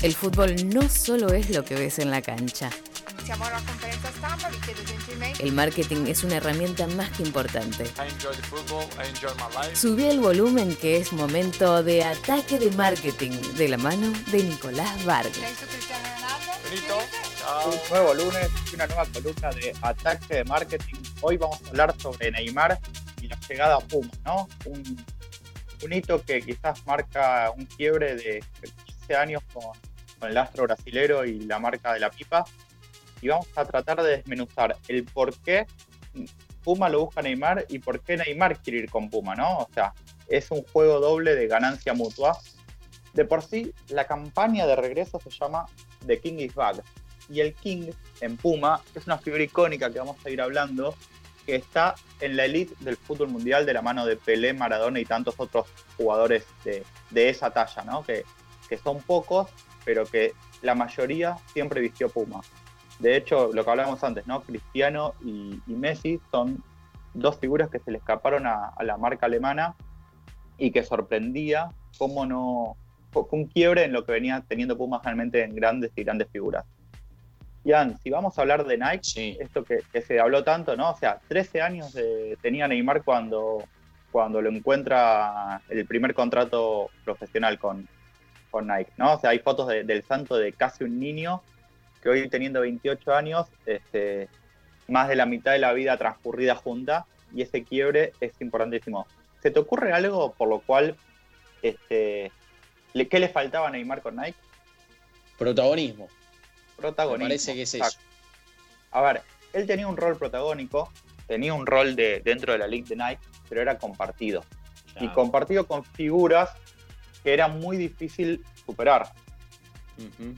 El fútbol no solo es lo que ves en la cancha. El marketing es una herramienta más que importante. Subí el volumen que es momento de ataque de marketing de la mano de Nicolás Vargas. Un nuevo lunes y una nueva columna de ataque de marketing. Hoy vamos a hablar sobre Neymar y la llegada a Puma, ¿no? Un, un hito que quizás marca un quiebre de 15 años con, con el astro brasilero y la marca de la pipa. Y vamos a tratar de desmenuzar el por qué Puma lo busca Neymar y por qué Neymar quiere ir con Puma, ¿no? O sea, es un juego doble de ganancia mutua. De por sí, la campaña de regreso se llama The King is Back. Y el King en Puma es una figura icónica que vamos a ir hablando, que está en la elite del fútbol mundial de la mano de Pelé, Maradona y tantos otros jugadores de, de esa talla, ¿no? Que, que son pocos, pero que la mayoría siempre vistió Puma. De hecho, lo que hablábamos antes, ¿no? Cristiano y, y Messi son dos figuras que se le escaparon a, a la marca alemana y que sorprendía cómo no. Un quiebre en lo que venía teniendo Puma realmente en grandes y grandes figuras. Ian, si vamos a hablar de Nike, Sí, esto que, que se habló tanto, ¿no? O sea, 13 años de- tenía Neymar cuando, cuando lo encuentra el primer contrato profesional con, con Nike, ¿no? O sea, hay fotos de- del santo de casi un niño que hoy teniendo 28 años, este, más de la mitad de la vida transcurrida junta y ese quiebre es importantísimo. ¿Se te ocurre algo por lo cual, este, le- qué le faltaba a Neymar con Nike? protagonismo. Me Protagonismo. parece que es eso. A ver, él tenía un rol protagónico, tenía un rol de, dentro de la League de Nike, pero era compartido. Y compartido con figuras que era muy difícil superar. Ujú.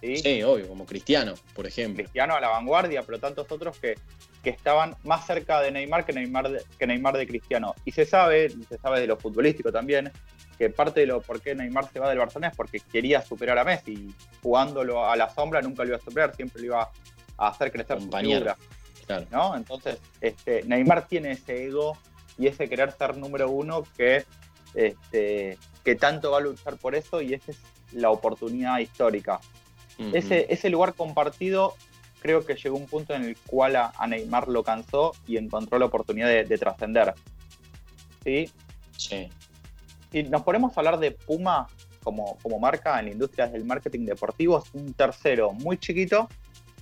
¿sí? Sí, obvio, como Cristiano, por ejemplo. Cristiano a la vanguardia, pero tantos otros que, que estaban más cerca de Neymar que Neymar de, que Neymar de Cristiano. Y se sabe, se sabe de lo futbolístico también, que parte de lo por qué Neymar se va del Barcelona es porque quería superar a Messi. Jugándolo a la sombra nunca lo iba a superar, siempre lo iba a hacer crecer su figura. Claro. ¿no? Entonces, este, Neymar tiene ese ego y ese querer ser número uno que, este, que tanto va a luchar por eso y esa es la oportunidad histórica. Ese, ese lugar compartido creo que llegó un punto en el cual a, a Neymar lo cansó y encontró la oportunidad de, de trascender. ¿Sí? Sí. Si nos ponemos a hablar de Puma como, como marca en la industria del marketing deportivo, es un tercero muy chiquito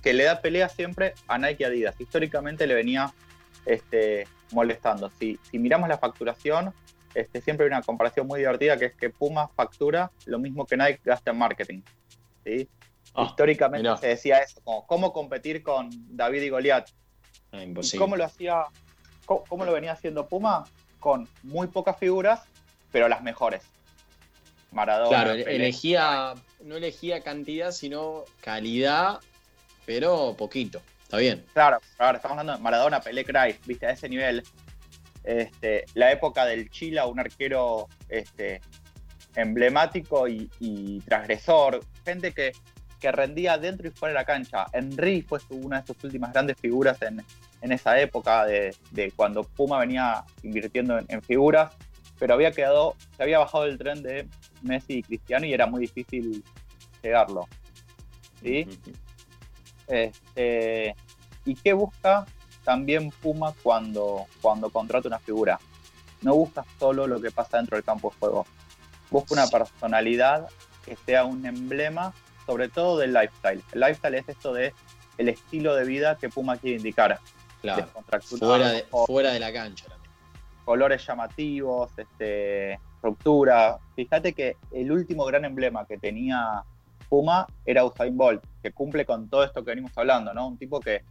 que le da pelea siempre a Nike y Adidas. Históricamente le venía este, molestando. Si, si miramos la facturación, este, siempre hay una comparación muy divertida que es que Puma factura lo mismo que Nike gasta en marketing. ¿sí? Ah, Históricamente mirá. se decía eso, como cómo competir con David y Goliat. Ah, ¿Y imposible. cómo lo hacía, cómo, cómo lo venía haciendo Puma? Con muy pocas figuras, pero las mejores. Maradona. Claro, Pelé. elegía, no elegía cantidad, sino calidad, pero poquito. Está bien. Claro, ahora estamos hablando de Maradona, Pelé, Cruyff, viste, a ese nivel. Este, la época del Chila, un arquero este, emblemático y, y transgresor, gente que, que rendía dentro y fuera de la cancha. Henry fue su- una de sus últimas grandes figuras en, en esa época de, de cuando Puma venía invirtiendo en, en figuras, pero había quedado, se había bajado el tren de Messi y Cristiano y era muy difícil llegarlo. Este, ¿Y qué busca también Puma cuando, cuando contrata una figura? No busca solo lo que pasa dentro del campo de juego. Busca una personalidad que sea un emblema, sobre todo del lifestyle. El lifestyle es esto de el estilo de vida que Puma quiere indicar. Claro. Fuera de, o fuera de la cancha también. colores llamativos, este, estructura. Fíjate que el último gran emblema que tenía Puma era Usain Bolt, que cumple con todo esto que venimos hablando, ¿no? Un tipo que,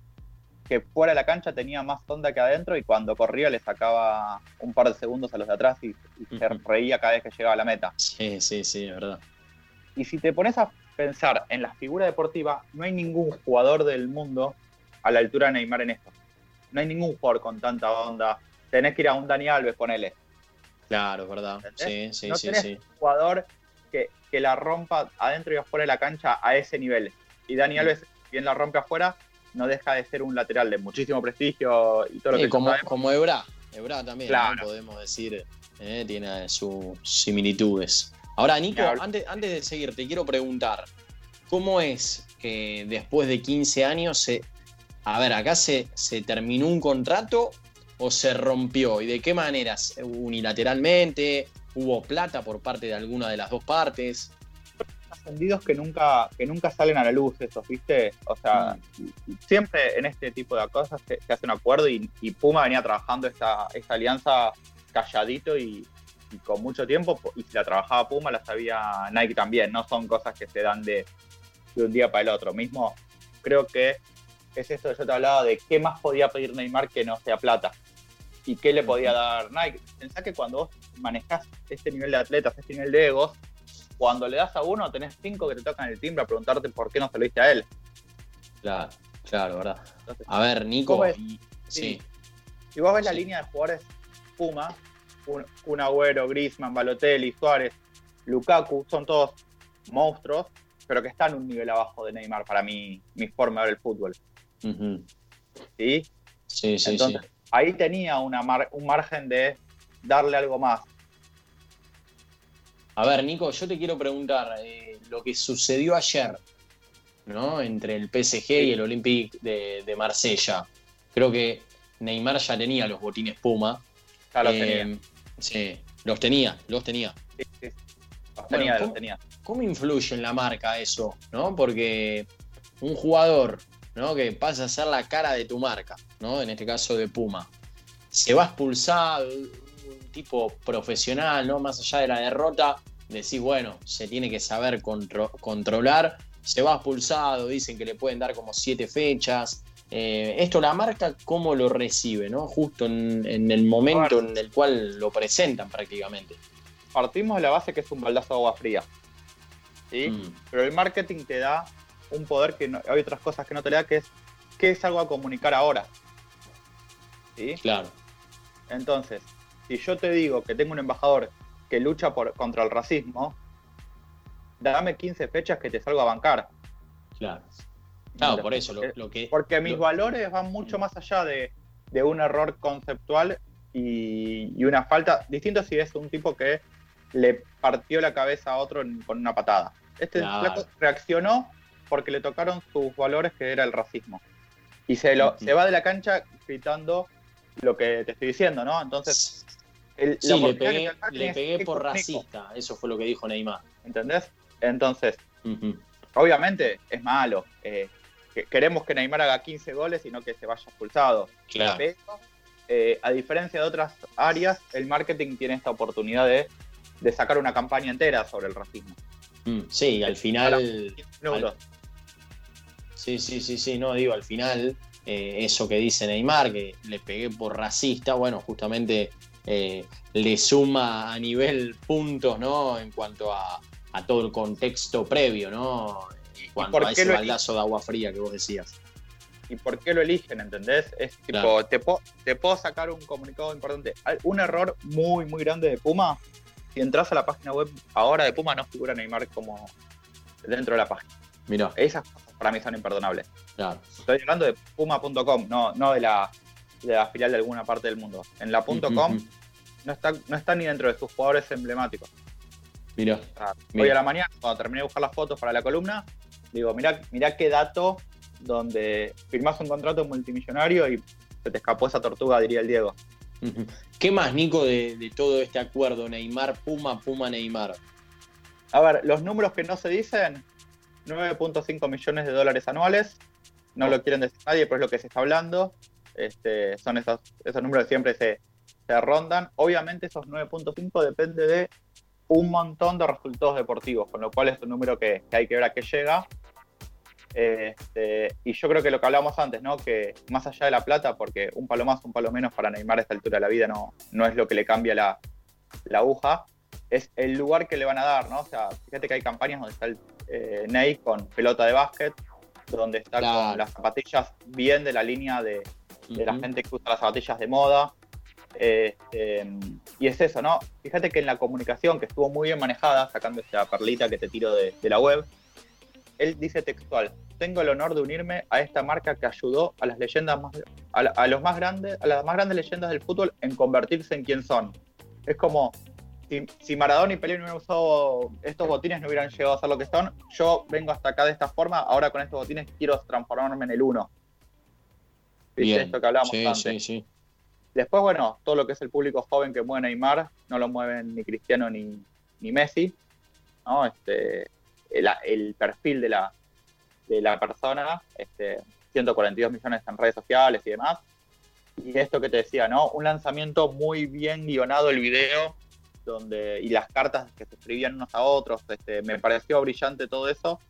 que fuera de la cancha tenía más onda que adentro y cuando corría le sacaba un par de segundos a los de atrás y, y se reía cada vez que llegaba a la meta. Sí, sí, sí, es verdad. Y si te pones a pensar en la figura deportiva, no hay ningún jugador del mundo a la altura de Neymar en esto. No hay ningún jugador con tanta onda. Tenés que ir a un Dani Alves, ponele. Claro, es verdad. Sí, ¿Entendés? sí, no sí, tenés sí. un jugador que, que la rompa adentro y afuera de la cancha a ese nivel. Y Dani. Alves, bien la rompe afuera, no deja de ser un lateral de muchísimo prestigio y todo lo Sí, que como, sabemos. como Ebra. Ebra también, podemos decir, eh, tiene sus similitudes. Ahora, Nico, Claro. antes, antes de seguir, te quiero preguntar, ¿cómo es que después de 15 años se... A ver, acá se, se terminó un contrato o se rompió? ¿Y de qué maneras? ¿Unilateralmente? ¿Hubo plata por parte de alguna de las dos partes? Ascendidos que nunca, que nunca salen a la luz esos, ¿viste? O sea, siempre en este tipo de cosas se, se hace un acuerdo y, y Puma venía trabajando esta, esta alianza calladito y, y con mucho tiempo, y si la trabajaba Puma, la sabía Nike también, no son cosas que se dan de, de un día para el otro. Mismo, creo que es esto que yo te hablaba de qué más podía pedir Neymar que no sea plata. ¿Y qué le podía dar Nike? Pensá que cuando vos manejás este nivel de atletas, este nivel de egos, cuando le das a uno, tenés cinco que te tocan el timbre a preguntarte por qué no se lo diste a él. Claro, claro, ¿verdad? Entonces, A ver, Nico, Sí. si vos ves la Sí. línea de jugadores Puma, un, un Agüero, Griezmann, Balotelli, Suárez, Lukaku, son todos monstruos, pero que están un nivel abajo de Neymar para mí, mi forma de ver el fútbol. ¿sí? Sí, sí, Entonces, sí. ahí tenía una mar- un margen de darle algo más. A ver, Nico, yo te quiero preguntar, eh, lo que sucedió ayer, ¿no? Entre el PSG y el Olympique de, de Marsella. Creo que Neymar ya tenía los botines Puma. Ya lo Eh, tenía. Sí, los tenía, los tenía. Sí, sí. Los Bueno, tenía, los ¿cómo- tenía. ¿Cómo influye en la marca eso? ¿no? Porque un jugador ¿no? que pasa a ser la cara de tu marca, ¿no? en este caso de Puma, se va expulsado, tipo profesional, ¿no? más allá de la derrota, decís, bueno, se tiene que saber contro- controlar, se va expulsado, dicen que le pueden dar como siete fechas. Eh, esto la marca, ¿cómo lo recibe? ¿no? Justo en, en el momento en el cual lo presentan prácticamente. Partimos de la base que es un baldazo de agua fría. ¿sí? Mm, Pero el marketing te da un poder que no- hay otras cosas que no te da, que es qué es algo a comunicar ahora. ¿sí? claro, Entonces, si yo te digo que tengo un embajador que lucha por, contra el racismo, dame 15 fechas que te salgo a bancar. claro. Claro, por eso, lo, lo que... Porque mis lo- valores van mucho más allá de, de un error conceptual y, y una falta. Distinto si es un tipo que le partió la cabeza a otro en- con una patada. Este Claro. reaccionó porque le tocaron sus valores que era el racismo. Y se, lo, se va de la cancha gritando lo que te estoy diciendo, ¿no? Entonces, el, Sí, le pegué, le por racista, eso fue lo que dijo Neymar. ¿Entendés? Entonces, obviamente es malo. eh, que- queremos que Neymar haga 15 goles y no que se vaya expulsado. Claro, Pero, eh, a diferencia de otras áreas, el marketing tiene esta oportunidad de, de sacar una campaña entera sobre el racismo. Mm, sí, al final, 15 minutos. sí, sí, sí, sí, no, digo, al final, eh, eso que dice Neymar, que le pegué por racista, bueno, justamente eh, le suma a nivel puntos, ¿no? En cuanto a, a todo el contexto previo, ¿no? En cuanto por a ese baldazo de agua fría que vos decías. ¿Y por qué lo eligen? ¿Entendés? Es tipo, Claro. te, po- te puedo sacar un comunicado importante. Un error muy, muy grande de Puma. Si entras a la página web ahora de Puma, no figura Neymar como dentro de la página. Mirá, Esas cosas para mí son imperdonables. claro. Estoy hablando de puma.com, no, no de la, de la filial de alguna parte del mundo. En la Ujú, .com no está, no está ni dentro de sus jugadores emblemáticos. Mirá, O sea, Bien. hoy a la mañana, cuando terminé de buscar las fotos para la columna, digo, mirá, mirá qué dato donde firmás un contrato multimillonario y se te escapó esa tortuga, diría el Diego. ¿Qué más, Nico, de, de todo este acuerdo Neymar, Puma, Puma, Neymar? A ver, los números que no se dicen, 9.5 millones de dólares anuales, no lo quieren decir nadie, pero es lo que se está hablando. Este, son esos, esos números que siempre se, se rondan. Obviamente esos 9.5 depende de un montón de resultados deportivos, con lo cual es un número que, que hay que ver a qué llega. Este, y yo creo que lo que hablábamos antes, ¿no? Que más allá de la plata, porque un palo más, un palo menos para Neymar a esta altura de la vida no, no es lo que le cambia la, la aguja, es el lugar que le van a dar, ¿no? O sea, fíjate que hay campañas donde está el eh, Ney con pelota de básquet, donde está Claro. con las zapatillas bien de la línea de, de la gente que usa las zapatillas de moda. Este, y es eso, ¿no? Fíjate que en la comunicación, que estuvo muy bien manejada, sacando esta perlita que te tiro de, de la web, él dice textual, tengo el honor de unirme a esta marca que ayudó a las leyendas más, a, la- a los más grandes, a las más grandes leyendas del fútbol en convertirse en quien son. Es como, si, si Maradona y Pelé no hubieran usado estos botines, no hubieran llegado a ser lo que son. Yo vengo hasta acá de esta forma, ahora con estos botines quiero transformarme en el uno. ¿Viste Bien. esto que hablábamos Sí, antes? sí, sí. Después, bueno, todo lo que es el público joven que mueve Neymar, no lo mueven ni Cristiano ni, ni Messi. ¿no? Este, el, el perfil de la, de la persona, este, 142 millones en redes sociales y demás. Y esto que te decía, ¿no? Un lanzamiento muy bien guionado el video, donde, y las cartas que se escribían unos a otros, este, me pareció brillante todo eso.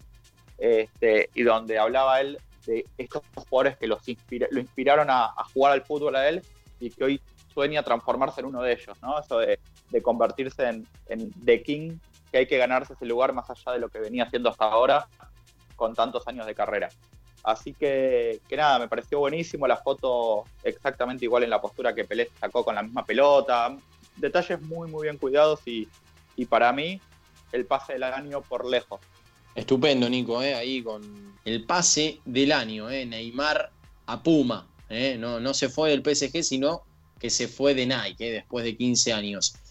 Este, y donde hablaba él de estos jugadores que los inspira- lo inspiraron a, jugar al fútbol a él y que hoy sueña transformarse en uno de ellos, ¿no? Eso de, de convertirse en, en The King, que hay que ganarse ese lugar más allá de lo que venía haciendo hasta ahora con tantos años de carrera. Así que, que nada, me pareció buenísimo la foto exactamente igual en la postura que Pelé sacó con la misma pelota. Detalles muy, muy bien cuidados y, y para mí el pase del año por lejos. Estupendo, Nico, ¿eh? ahí con el pase del año, ¿eh? Neymar a Puma. ¿eh? No, no se fue del PSG, sino que se fue de Nike ¿eh? después de 15 años.